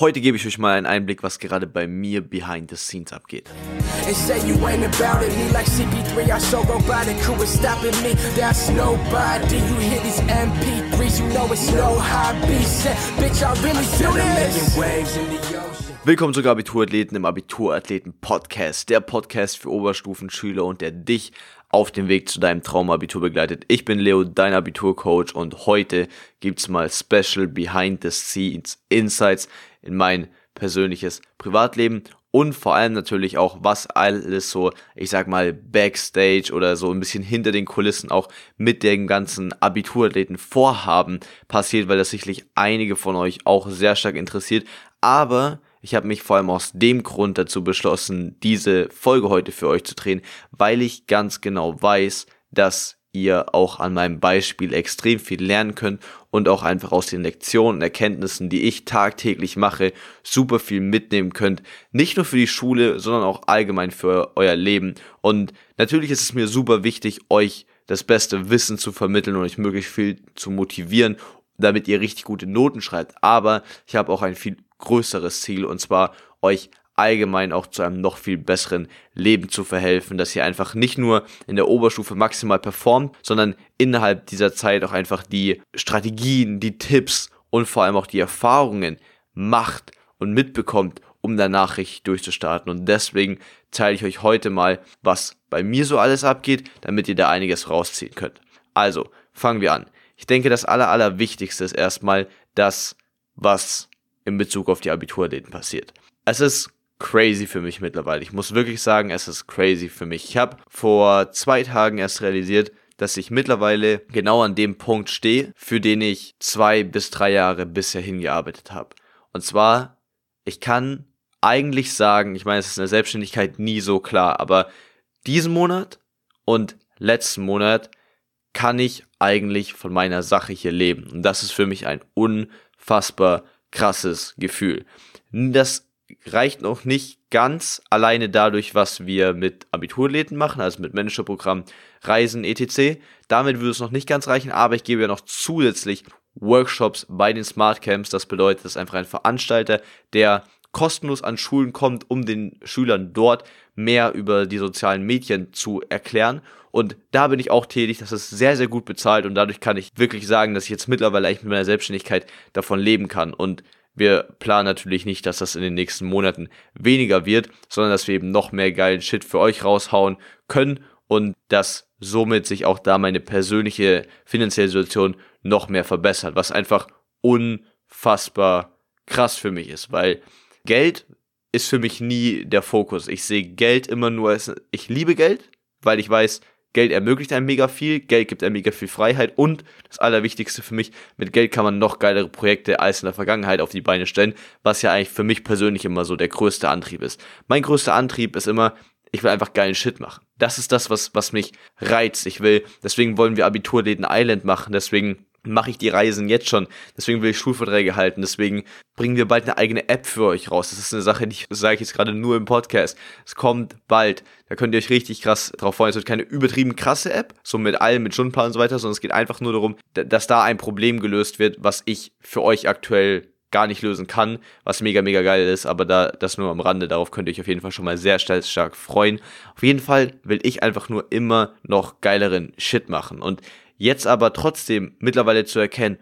Heute gebe ich euch mal einen Einblick, was gerade bei mir behind the scenes abgeht. Willkommen zu Abiturathleten im Abiturathleten Podcast, der Podcast für Oberstufenschüler und der dich auf dem Weg zu deinem Traumabitur begleitet. Ich bin Leo, dein Abiturcoach und heute gibt's mal Special Behind the Scenes Insights in mein persönliches Privatleben und vor allem natürlich auch, was alles so, ich sag mal, Backstage oder so ein bisschen hinter den Kulissen auch mit dem ganzen Abiturathleten Vorhaben passiert, weil das sicherlich einige von euch auch sehr stark interessiert. Aber ich habe mich vor allem aus dem Grund dazu beschlossen, diese Folge heute für euch zu drehen, weil ich ganz genau weiß, dass ihr auch an meinem Beispiel extrem viel lernen könnt und auch einfach aus den Lektionen und Erkenntnissen, die ich tagtäglich mache, super viel mitnehmen könnt. Nicht nur für die Schule, sondern auch allgemein für euer Leben. Und natürlich ist es mir super wichtig, euch das beste Wissen zu vermitteln und euch möglichst viel zu motivieren, damit ihr richtig gute Noten schreibt. Aber ich habe auch ein viel größeres Ziel und zwar euch allgemein auch zu einem noch viel besseren Leben zu verhelfen, dass ihr einfach nicht nur in der Oberstufe maximal performt, sondern innerhalb dieser Zeit auch einfach die Strategien, die Tipps und vor allem auch die Erfahrungen macht und mitbekommt, um danach richtig durchzustarten. Und deswegen teile ich euch heute mal, was bei mir so alles abgeht, damit ihr da einiges rausziehen könnt. Also, fangen wir an. Ich denke, das Aller, Allerwichtigste ist erstmal das, was in Bezug auf die Abiturdaten passiert. Es ist crazy für mich mittlerweile. Ich muss wirklich sagen, es ist crazy für mich. Ich habe vor zwei Tagen erst realisiert, dass ich mittlerweile genau an dem Punkt stehe, für den ich zwei bis drei Jahre bisher hingearbeitet habe. Und zwar, ich kann eigentlich sagen, ich meine, es ist in der Selbstständigkeit nie so klar, aber diesen Monat und letzten Monat kann ich eigentlich von meiner Sache hier leben. Und das ist für mich ein unfassbar krasses Gefühl. Das reicht noch nicht ganz alleine dadurch, was wir mit Abiturläden machen, also mit Managerprogramm, Reisen, etc. Damit würde es noch nicht ganz reichen, aber ich gebe ja noch zusätzlich Workshops bei den Smart Camps. Das bedeutet, dass einfach ein Veranstalter, der kostenlos an Schulen kommt, um den Schülern dort mehr über die sozialen Medien zu erklären. Und da bin ich auch tätig. Das ist sehr, sehr gut bezahlt und dadurch kann ich wirklich sagen, dass ich jetzt mittlerweile eigentlich mit meiner Selbstständigkeit davon leben kann. Und wir planen natürlich nicht, dass das in den nächsten Monaten weniger wird, sondern dass wir eben noch mehr geilen Shit für euch raushauen können und dass somit sich auch da meine persönliche finanzielle Situation noch mehr verbessert, was einfach unfassbar krass für mich ist, weil Geld ist für mich nie der Fokus. Ich sehe Geld immer nur als, ich liebe Geld, weil ich weiß, Geld ermöglicht einem mega viel, Geld gibt einem mega viel Freiheit und das Allerwichtigste für mich, mit Geld kann man noch geilere Projekte als in der Vergangenheit auf die Beine stellen, was ja eigentlich für mich persönlich immer so der größte Antrieb ist. Mein größter Antrieb ist immer, ich will einfach geilen Shit machen. Das ist das, was, was mich reizt. Ich will, deswegen wollen wir Abiturläden Island machen, deswegen mache ich die Reisen jetzt schon. Deswegen will ich Schulverträge halten. Deswegen bringen wir bald eine eigene App für euch raus. Das ist eine Sache, die sage ich jetzt gerade nur im Podcast. Es kommt bald. Da könnt ihr euch richtig krass drauf freuen. Es wird keine übertrieben krasse App, so mit allem, mit Stundenplan und so weiter, sondern es geht einfach nur darum, dass da ein Problem gelöst wird, was ich für euch aktuell gar nicht lösen kann, was mega, mega geil ist, aber da, das nur am Rande, darauf könnt ihr euch auf jeden Fall schon mal sehr stark, stark freuen. Auf jeden Fall will ich einfach nur immer noch geileren Shit machen und Jetzt aber trotzdem mittlerweile zu erkennen,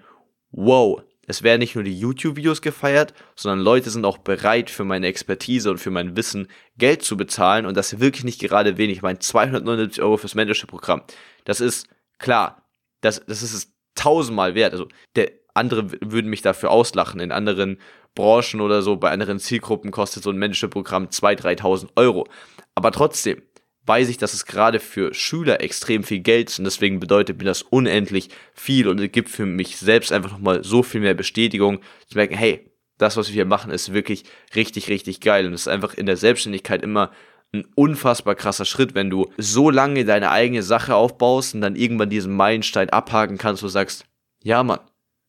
wow, es werden nicht nur die YouTube-Videos gefeiert, sondern Leute sind auch bereit für meine Expertise und für mein Wissen Geld zu bezahlen und das wirklich nicht gerade wenig. Ich meine, 279 Euro fürs Mentorship-Programm. Das ist klar, das, das ist es tausendmal wert. Also der andere würden mich dafür auslachen. In anderen Branchen oder so, bei anderen Zielgruppen kostet so ein Mentorship-Programm 2.000, 3.000 Euro. Aber trotzdem, weiß ich, dass es gerade für Schüler extrem viel Geld ist und deswegen bedeutet mir das unendlich viel und es gibt für mich selbst einfach nochmal so viel mehr Bestätigung zu merken, hey, das, was wir hier machen, ist wirklich richtig, richtig geil und es ist einfach in der Selbstständigkeit immer ein unfassbar krasser Schritt, wenn du so lange deine eigene Sache aufbaust und dann irgendwann diesen Meilenstein abhaken kannst, du sagst, ja Mann,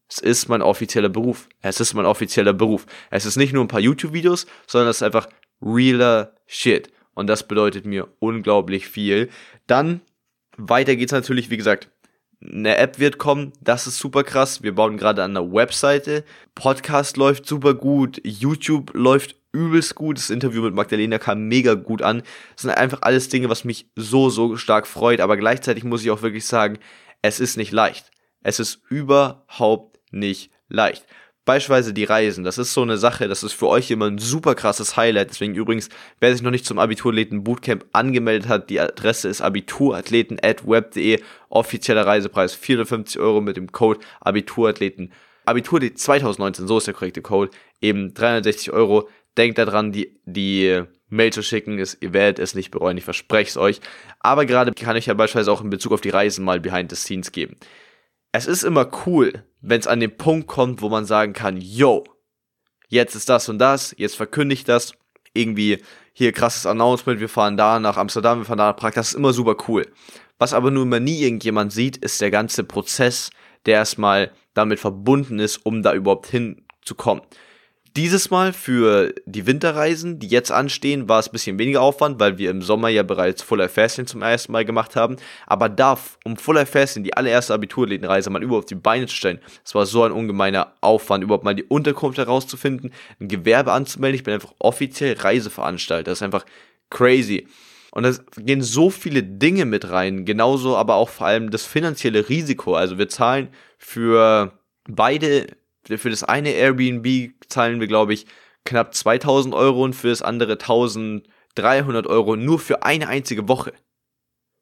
es ist mein offizieller Beruf. Es ist mein offizieller Beruf. Es ist nicht nur ein paar YouTube-Videos, sondern es ist einfach realer Shit. Und das bedeutet mir unglaublich viel. Dann weiter geht's natürlich, wie gesagt, eine App wird kommen, das ist super krass. Wir bauen gerade an einer Webseite. Podcast läuft super gut, YouTube läuft übelst gut. Das Interview mit Magdalena kam mega gut an. Das sind einfach alles Dinge, was mich so, so stark freut. Aber gleichzeitig muss ich auch wirklich sagen, es ist nicht leicht. Es ist überhaupt nicht leicht. Beispielsweise die Reisen, das ist so eine Sache, das ist für euch immer ein super krasses Highlight. Deswegen übrigens, wer sich noch nicht zum Abiturathleten Bootcamp angemeldet hat, die Adresse ist abiturathleten.web.de, offizieller Reisepreis 450 Euro mit dem Code Abiturathleten. Abitur 2019, so ist der korrekte Code, eben 360 Euro. Denkt daran, die, die Mail zu schicken, ist, ihr werdet es nicht bereuen, ich verspreche es euch. Aber gerade kann ich ja beispielsweise auch in Bezug auf die Reisen mal Behind the Scenes geben. Es ist immer cool, wenn es an den Punkt kommt, wo man sagen kann, yo, jetzt ist das und das, jetzt verkündigt das, irgendwie hier krasses Announcement, wir fahren da nach Amsterdam, wir fahren da nach Prag, das ist immer super cool. Was aber nur immer nie irgendjemand sieht, ist der ganze Prozess, der erstmal damit verbunden ist, um da überhaupt hinzukommen. Dieses Mal für die Winterreisen, die jetzt anstehen, war es ein bisschen weniger Aufwand, weil wir im Sommer ja bereits Full Life Fasting zum ersten Mal gemacht haben. Aber da, um Full Life Fasting, die allererste Abiturreise mal überhaupt auf die Beine zu stellen, das war so ein ungemeiner Aufwand, überhaupt mal die Unterkunft herauszufinden, ein Gewerbe anzumelden. Ich bin einfach offiziell Reiseveranstalter. Das ist einfach crazy. Und da gehen so viele Dinge mit rein, genauso aber auch vor allem das finanzielle Risiko. Also wir zahlen für beide für das eine Airbnb zahlen wir, glaube ich, knapp 2000 Euro und für das andere 1300 Euro nur für eine einzige Woche.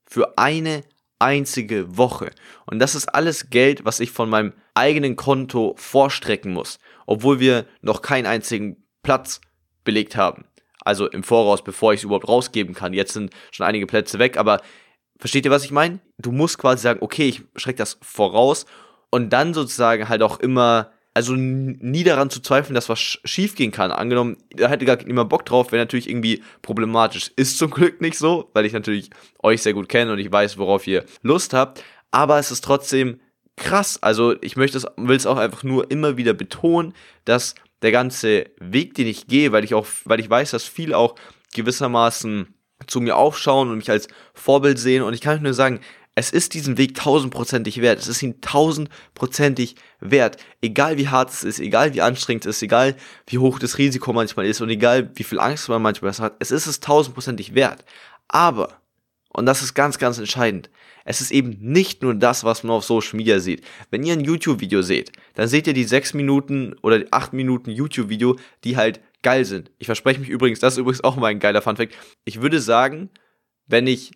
Für eine einzige Woche. Und das ist alles Geld, was ich von meinem eigenen Konto vorstrecken muss, obwohl wir noch keinen einzigen Platz belegt haben. Also im Voraus, bevor ich es überhaupt rausgeben kann. Jetzt sind schon einige Plätze weg, aber versteht ihr, was ich meine? Du musst quasi sagen, okay, ich schrecke das voraus und dann sozusagen halt auch immer also nie daran zu zweifeln, dass was schief gehen kann. Angenommen, da hätte gar niemand Bock drauf, wäre natürlich irgendwie problematisch. Ist zum Glück nicht so, weil ich natürlich euch sehr gut kenne und ich weiß, worauf ihr Lust habt. Aber es ist trotzdem krass. Also ich möchte es, will es auch einfach nur immer wieder betonen, dass der ganze Weg, den ich gehe, weil ich auch, weil ich weiß, dass viele auch gewissermaßen zu mir aufschauen und mich als Vorbild sehen. Und ich kann nur sagen, es ist diesen Weg tausendprozentig wert. Es ist ihn tausendprozentig wert. Egal wie hart es ist, egal wie anstrengend es ist, egal wie hoch das Risiko manchmal ist und egal wie viel Angst man manchmal hat, es ist es tausendprozentig wert. Aber, und das ist ganz, ganz entscheidend, es ist eben nicht nur das, was man auf Social Media sieht. Wenn ihr ein YouTube-Video seht, dann seht ihr die sechs Minuten oder acht Minuten YouTube-Video, die halt geil sind. Ich verspreche mich übrigens, das ist übrigens auch mal ein geiler Funfact. Ich würde sagen, wenn ich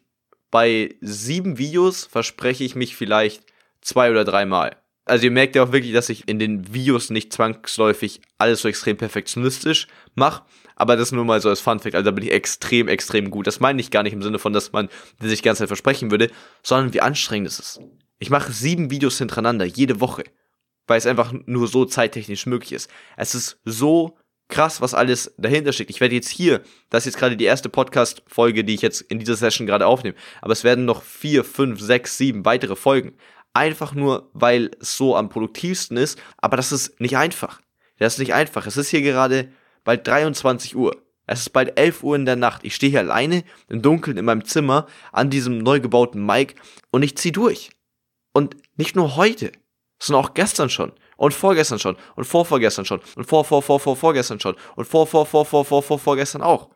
bei sieben Videos verspreche ich mich vielleicht zwei oder dreimal. Also ihr merkt ja auch wirklich, dass ich in den Videos nicht zwangsläufig alles so extrem perfektionistisch mache. Aber das nur mal so als Funfact. Also da bin ich extrem, extrem gut. Das meine ich gar nicht im Sinne von, dass man sich die ganze Zeit versprechen würde, sondern wie anstrengend es ist. Ich mache sieben Videos hintereinander, jede Woche. Weil es einfach nur so zeittechnisch möglich ist. Es ist so krass, was alles dahinter steckt. Ich werde jetzt hier, das ist jetzt gerade die erste Podcast-Folge, die ich jetzt in dieser Session gerade aufnehme, aber es werden noch vier, fünf, sechs, sieben weitere Folgen. Einfach nur, weil es so am produktivsten ist, aber das ist nicht einfach. Das ist nicht einfach. Es ist hier gerade bald 23 Uhr. Es ist bald 11 Uhr in der Nacht. Ich stehe hier alleine im Dunkeln in meinem Zimmer an diesem neu gebauten Mic und ich ziehe durch. Und nicht nur heute, sondern auch gestern schon und vorgestern schon. Und vorvorgestern schon. Und vor vor vor vor vorgestern schon. Und vor vor vor vor vor vor vorgestern auch.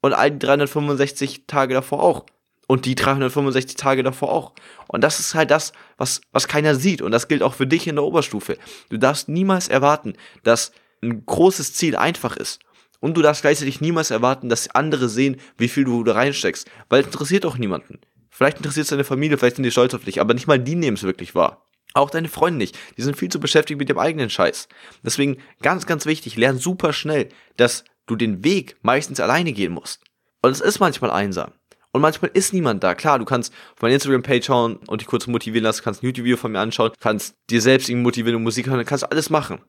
Und all die 365 Tage davor auch. Und die 365 Tage davor auch. Und das ist halt das was was keiner sieht. Und das gilt auch für dich in der Oberstufe. Du darfst niemals erwarten dass ein großes Ziel einfach ist. Und du darfst gleichzeitig niemals erwarten, dass andere sehen, wie viel du da reinsteckst, weil es interessiert auch niemanden. Vielleicht interessiert es deine Familie, vielleicht sind die stolz auf dich, aber nicht mal die nehmen es wirklich wahr. Auch deine Freunde nicht. Die sind viel zu beschäftigt mit dem eigenen Scheiß. Deswegen ganz, ganz wichtig, lern super schnell, dass du den Weg meistens alleine gehen musst. Und es ist manchmal einsam. Und manchmal ist niemand da. Klar, du kannst auf meine Instagram-Page schauen und dich kurz motivieren lassen, kannst ein YouTube-Video von mir anschauen, kannst dir selbst irgendwie motivieren und Musik hören, kannst alles machen.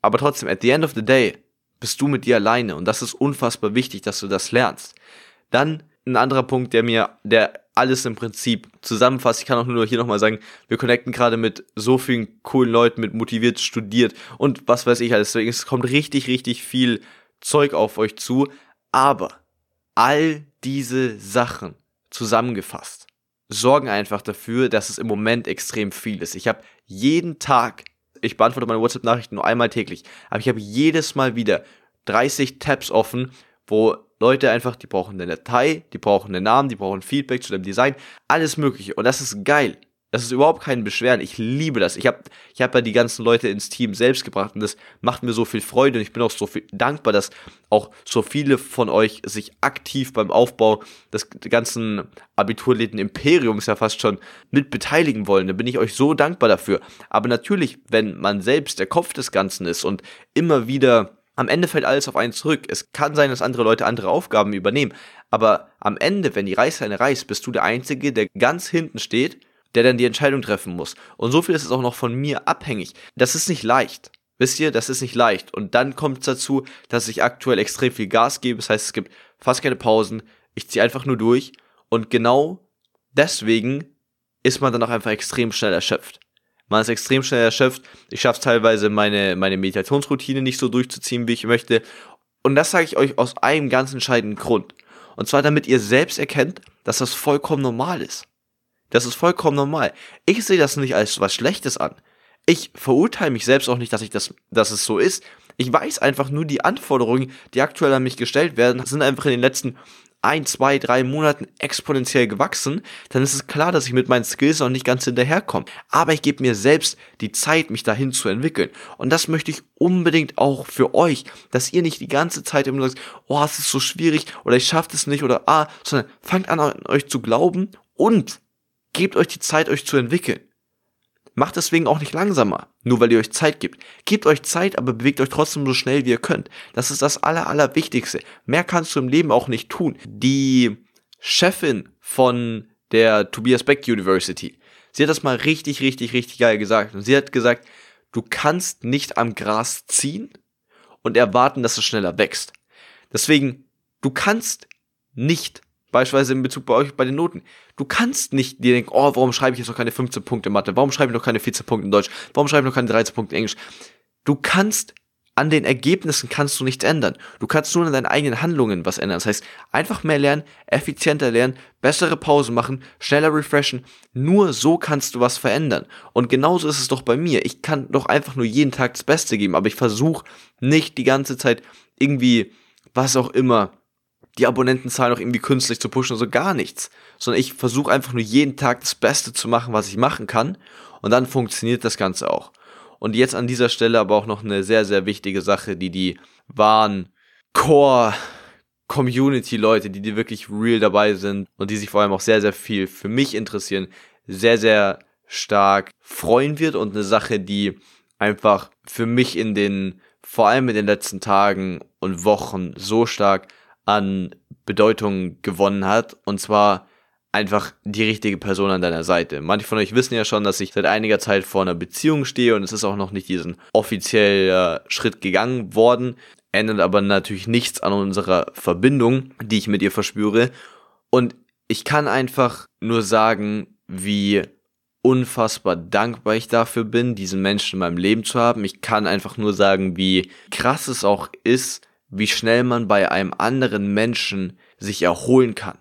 Aber trotzdem, at the end of the day, bist du mit dir alleine. Und das ist unfassbar wichtig, dass du das lernst. Dann ein anderer Punkt, der mir, der alles im Prinzip zusammenfasst. Ich kann auch nur hier nochmal sagen, wir connecten gerade mit so vielen coolen Leuten, mit motiviert studiert und was weiß ich alles. Deswegen, es kommt richtig, richtig viel Zeug auf euch zu. Aber all diese Sachen zusammengefasst sorgen einfach dafür, dass es im Moment extrem viel ist. Ich habe jeden Tag, ich beantworte meine WhatsApp-Nachrichten nur einmal täglich, aber ich habe jedes Mal wieder 30 Tabs offen, wo Leute einfach, die brauchen eine Datei, die brauchen einen Namen, die brauchen Feedback zu dem Design, alles mögliche. Und das ist geil. Das ist überhaupt kein Beschweren. Ich liebe das. Ich habe ich hab ja die ganzen Leute ins Team selbst gebracht und das macht mir so viel Freude und ich bin auch so viel dankbar, dass auch so viele von euch sich aktiv beim Aufbau des ganzen Abiturläden Imperiums ja fast schon mit beteiligen wollen. Da bin ich euch so dankbar dafür. Aber natürlich, wenn man selbst der Kopf des Ganzen ist und immer wieder am Ende fällt alles auf einen zurück. Es kann sein, dass andere Leute andere Aufgaben übernehmen, aber am Ende, wenn die Reißleine reißt, bist du der Einzige, der ganz hinten steht der dann die Entscheidung treffen muss. Und so viel ist es auch noch von mir abhängig. Das ist nicht leicht. Wisst ihr, das ist nicht leicht. Und dann kommt es dazu, dass ich aktuell extrem viel Gas gebe. Das heißt, es gibt fast keine Pausen. Ich ziehe einfach nur durch. Und genau deswegen ist man dann auch einfach extrem schnell erschöpft. Man ist extrem schnell erschöpft. Ich schaffe teilweise, meine, meine Meditationsroutine nicht so durchzuziehen, wie ich möchte. Und das sage ich euch aus einem ganz entscheidenden Grund. Und zwar, damit ihr selbst erkennt, dass das vollkommen normal ist. Das ist vollkommen normal. Ich sehe das nicht als was Schlechtes an. Ich verurteile mich selbst auch nicht, dass ich das, dass es so ist. Ich weiß einfach nur, die Anforderungen, die aktuell an mich gestellt werden, sind einfach in den letzten ein, zwei, drei Monaten exponentiell gewachsen, dann ist es klar, dass ich mit meinen Skills noch nicht ganz hinterherkomme. Aber ich gebe mir selbst die Zeit, mich dahin zu entwickeln. Und das möchte ich unbedingt auch für euch, dass ihr nicht die ganze Zeit immer sagt, oh, es ist so schwierig oder ich schaffe es nicht oder ah, sondern fangt an, an euch zu glauben und Gebt euch die Zeit, euch zu entwickeln. Macht deswegen auch nicht langsamer, nur weil ihr euch Zeit gibt. Gebt euch Zeit, aber bewegt euch trotzdem so schnell wie ihr könnt. Das ist das Aller, Allerwichtigste. Mehr kannst du im Leben auch nicht tun. Die Chefin von der Tobias Beck University, sie hat das mal richtig, richtig, richtig geil gesagt. Und sie hat gesagt, du kannst nicht am Gras ziehen und erwarten, dass es schneller wächst. Deswegen, du kannst nicht Beispielsweise in Bezug bei euch bei den Noten. Du kannst nicht dir denken, oh, warum schreibe ich jetzt noch keine 15 Punkte in Mathe? Warum schreibe ich noch keine 14 Punkte in Deutsch? Warum schreibe ich noch keine 13 Punkte in Englisch? Du kannst an den Ergebnissen kannst du nichts ändern. Du kannst nur an deinen eigenen Handlungen was ändern. Das heißt, einfach mehr lernen, effizienter lernen, bessere Pausen machen, schneller refreshen. Nur so kannst du was verändern. Und genauso ist es doch bei mir. Ich kann doch einfach nur jeden Tag das Beste geben, aber ich versuche nicht die ganze Zeit irgendwie, was auch immer, die Abonnentenzahl noch irgendwie künstlich zu pushen, so gar nichts. Sondern ich versuche einfach nur jeden Tag das Beste zu machen, was ich machen kann. Und dann funktioniert das Ganze auch. Und jetzt an dieser Stelle aber auch noch eine sehr, sehr wichtige Sache, die die wahren Core Community Leute, die die wirklich real dabei sind und die sich vor allem auch sehr, sehr viel für mich interessieren, sehr, sehr stark freuen wird und eine Sache, die einfach für mich in den, vor allem in den letzten Tagen und Wochen so stark an Bedeutung gewonnen hat. Und zwar einfach die richtige Person an deiner Seite. Manche von euch wissen ja schon, dass ich seit einiger Zeit vor einer Beziehung stehe und es ist auch noch nicht diesen offiziellen Schritt gegangen worden. Ändert aber natürlich nichts an unserer Verbindung, die ich mit ihr verspüre. Und ich kann einfach nur sagen, wie unfassbar dankbar ich dafür bin, diesen Menschen in meinem Leben zu haben. Ich kann einfach nur sagen, wie krass es auch ist, wie schnell man bei einem anderen Menschen sich erholen kann.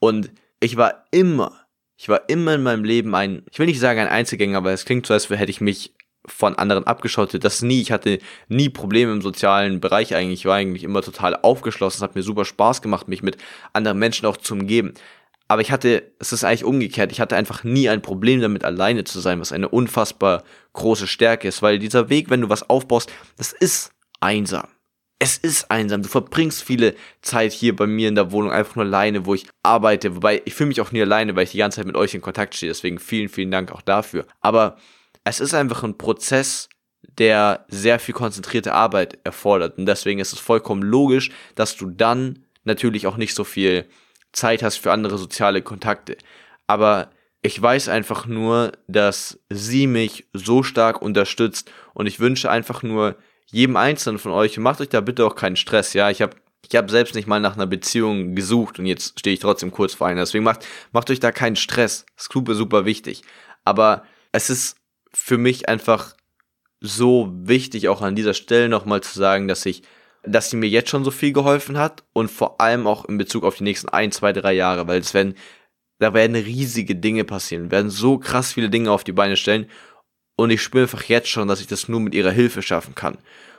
Und ich war immer, ich war immer in meinem Leben ein, ich will nicht sagen ein Einzelgänger, weil es klingt so, als hätte ich mich von anderen abgeschottet. Das nie. Ich hatte nie Probleme im sozialen Bereich eigentlich. Ich war eigentlich immer total aufgeschlossen. Es hat mir super Spaß gemacht, mich mit anderen Menschen auch zu umgeben. Aber ich hatte, es ist eigentlich umgekehrt. Ich hatte einfach nie ein Problem damit, alleine zu sein, was eine unfassbar große Stärke ist. Weil dieser Weg, wenn du was aufbaust, das ist einsam es ist einsam. Du verbringst viele Zeit hier bei mir in der Wohnung einfach nur alleine, wo ich arbeite. Wobei ich fühle mich auch nie alleine, weil ich die ganze Zeit mit euch in Kontakt stehe. Deswegen vielen, vielen Dank auch dafür. Aber es ist einfach ein Prozess, der sehr viel konzentrierte Arbeit erfordert. Und deswegen ist es vollkommen logisch, dass du dann natürlich auch nicht so viel Zeit hast für andere soziale Kontakte. Aber ich weiß einfach nur, dass sie mich so stark unterstützt und ich wünsche einfach nur, jedem Einzelnen von euch, macht euch da bitte auch keinen Stress, ja. Ich habe ich hab selbst nicht mal nach einer Beziehung gesucht und jetzt stehe ich trotzdem kurz vor einer. Deswegen macht, macht euch da keinen Stress. Das ist super, super wichtig. Aber es ist für mich einfach so wichtig, auch an dieser Stelle nochmal zu sagen, dass ich, dass sie mir jetzt schon so viel geholfen hat und vor allem auch in Bezug auf die nächsten ein, zwei, drei Jahre, weil es werden da werden riesige Dinge passieren, werden so krass viele Dinge auf die Beine stellen. Und ich spüre einfach jetzt schon, dass ich das nur mit ihrer Hilfe schaffen kann.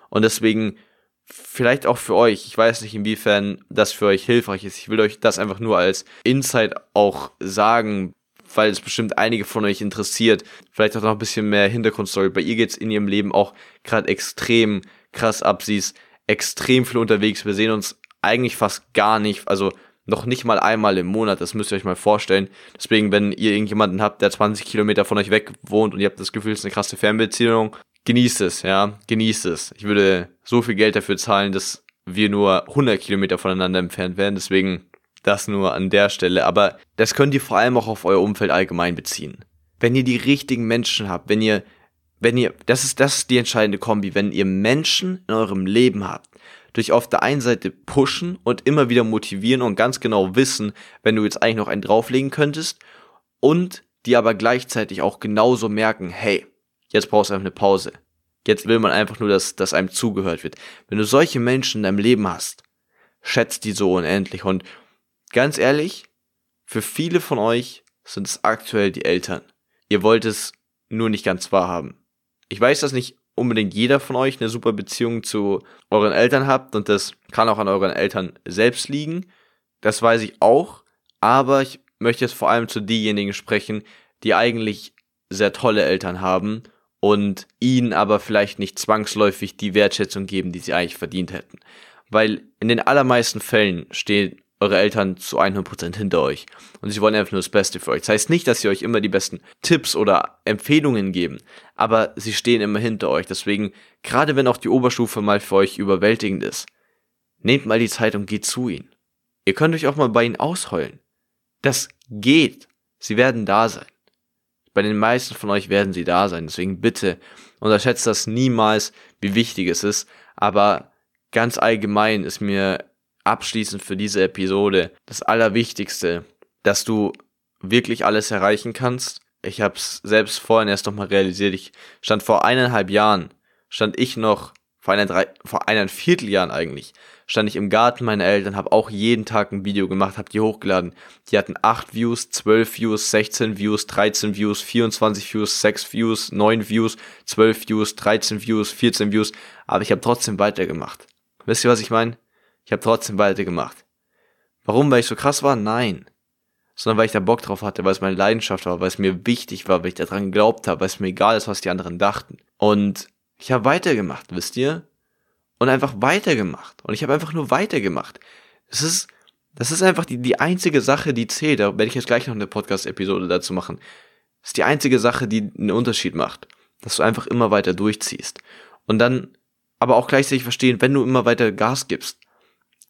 Und deswegen, vielleicht auch für euch, ich weiß nicht, inwiefern das für euch hilfreich ist. Ich will euch das einfach nur als Insight auch sagen, weil es bestimmt einige von euch interessiert. Vielleicht auch noch ein bisschen mehr Hintergrundstory. Bei ihr geht's in ihrem Leben auch gerade extrem krass ab. Sie ist extrem viel unterwegs. Wir sehen uns eigentlich fast gar nicht, also noch nicht mal einmal im Monat. Das müsst ihr euch mal vorstellen. Deswegen, wenn ihr irgendjemanden habt, der 20 Kilometer von euch weg wohnt und ihr habt das Gefühl, es ist eine krasse Fernbeziehung, genießt es, ja, genießt es. Ich würde so viel Geld dafür zahlen, dass wir nur 100 Kilometer voneinander entfernt werden. Deswegen das nur an der Stelle. Aber das könnt ihr vor allem auch auf euer Umfeld allgemein beziehen. Wenn ihr die richtigen Menschen habt, wenn ihr, wenn ihr, das ist, das ist die entscheidende Kombi, wenn ihr Menschen in eurem Leben habt, durch auf der einen Seite pushen und immer wieder motivieren und ganz genau wissen, wenn du jetzt eigentlich noch einen drauflegen könntest und die aber gleichzeitig auch genauso merken, hey, jetzt brauchst du einfach eine Pause. Jetzt will man einfach nur, dass, dass einem zugehört wird. Wenn du solche Menschen in deinem Leben hast, schätzt die so unendlich und ganz ehrlich, für viele von euch sind es aktuell die Eltern. Ihr wollt es nur nicht ganz wahrhaben. Ich weiß, dass nicht unbedingt jeder von euch eine super Beziehung zu euren Eltern habt und das kann auch an euren Eltern selbst liegen. Das weiß ich auch, aber ich möchte jetzt vor allem zu denjenigen sprechen, die eigentlich sehr tolle Eltern haben und ihnen aber vielleicht nicht zwangsläufig die Wertschätzung geben, die sie eigentlich verdient hätten. Weil in den allermeisten Fällen stehen eure Eltern zu 100% hinter euch. Und sie wollen einfach nur das Beste für euch. Das heißt nicht, dass sie euch immer die besten Tipps oder Empfehlungen geben, aber sie stehen immer hinter euch. Deswegen, gerade wenn auch die Oberstufe mal für euch überwältigend ist, nehmt mal die Zeit und geht zu ihnen. Ihr könnt euch auch mal bei ihnen ausheulen. Das geht. Sie werden da sein. Bei den meisten von euch werden sie da sein. Deswegen bitte unterschätzt das niemals, wie wichtig es ist. Aber ganz allgemein ist mir abschließend für diese Episode das Allerwichtigste, dass du wirklich alles erreichen kannst. Ich habe es selbst vorhin erst nochmal realisiert. Ich stand vor eineinhalb Jahren, stand ich noch, vor, einer drei, vor einem Vierteljahren eigentlich, stand ich im Garten meiner Eltern, habe auch jeden Tag ein Video gemacht, habe die hochgeladen. Die hatten 8 Views, 12 Views, 16 Views, 13 Views, 24 Views, 6 Views, 9 Views, 12 Views, 13 Views, 14 Views, aber ich habe trotzdem weitergemacht. Wisst ihr, was ich meine? Ich habe trotzdem weitergemacht. Warum? Weil ich so krass war? Nein. Sondern weil ich da Bock drauf hatte, weil es meine Leidenschaft war, weil es mir wichtig war, weil ich daran geglaubt habe, weil es mir egal ist, was die anderen dachten. Und ich habe weitergemacht, wisst ihr? Und einfach weitergemacht. Und ich habe einfach nur weitergemacht. Das ist, das ist einfach die, die einzige Sache, die zählt. Da werde ich jetzt gleich noch eine Podcast-Episode dazu machen. Das ist die einzige Sache, die einen Unterschied macht. Dass du einfach immer weiter durchziehst. Und dann aber auch gleichzeitig verstehen, wenn du immer weiter Gas gibst,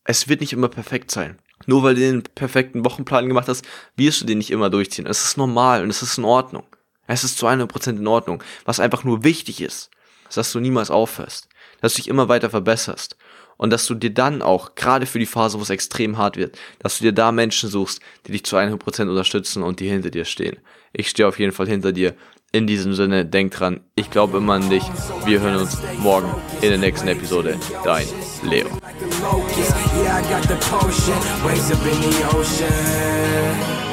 es wird nicht immer perfekt sein. Nur weil du den perfekten Wochenplan gemacht hast, wirst du den nicht immer durchziehen. Es ist normal und es ist in Ordnung. Es ist zu 100% in Ordnung. Was einfach nur wichtig ist, ist, dass du niemals aufhörst. Dass du dich immer weiter verbesserst. Und dass du dir dann auch, gerade für die Phase, wo es extrem hart wird, dass du dir da Menschen suchst, die dich zu 100% unterstützen und die hinter dir stehen. Ich stehe auf jeden Fall hinter dir. In diesem Sinne, denk dran, ich glaube immer an dich. Wir hören uns morgen in der nächsten Episode. Dein Leo. I got the potion, waves up in the ocean.